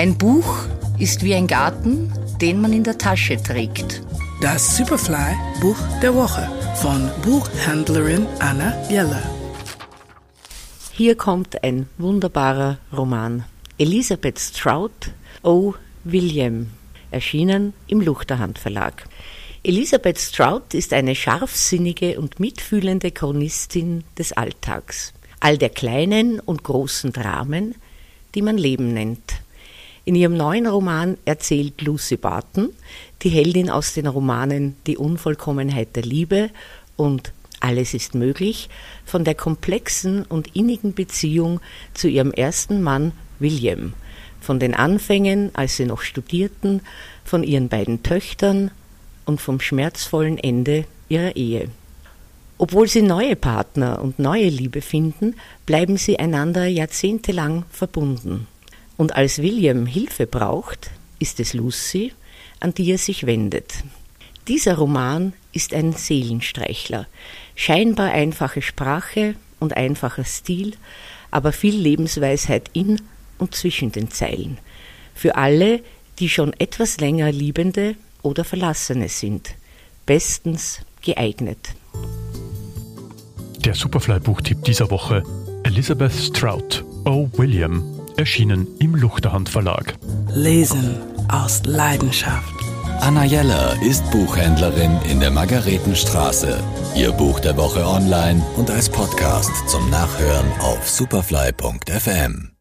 Ein Buch ist wie ein Garten, den man in der Tasche trägt. Das Superfly Buch der Woche von Buchhändlerin Anna Jeller. Hier kommt ein wunderbarer Roman. Elisabeth Strout, O. William, erschienen im Luchterhand Verlag. Elisabeth Strout ist eine scharfsinnige und mitfühlende Chronistin des Alltags, all der kleinen und großen Dramen, die man Leben nennt. In ihrem neuen Roman erzählt Lucy Barton, die Heldin aus den Romanen Die Unvollkommenheit der Liebe und Alles ist möglich, von der komplexen und innigen Beziehung zu ihrem ersten Mann William, von den Anfängen, als sie noch studierten, von ihren beiden Töchtern und vom schmerzvollen Ende ihrer Ehe. Obwohl sie neue Partner und neue Liebe finden, bleiben sie einander jahrzehntelang verbunden. Und als William Hilfe braucht, ist es Lucy, an die er sich wendet. Dieser Roman ist ein Seelenstreichler, scheinbar einfache Sprache und einfacher Stil, aber viel Lebensweisheit in und zwischen den Zeilen. Für alle, die schon etwas länger Liebende oder Verlassene sind. Bestens geeignet. Der Superfly-Buchtipp dieser Woche: Elizabeth Strout, O. William, erschienen im Luchterhand Verlag. Lesen aus Leidenschaft. Anna Jeller ist Buchhändlerin in der Margaretenstraße. Ihr Buch der Woche online und als Podcast zum Nachhören auf superfly.fm.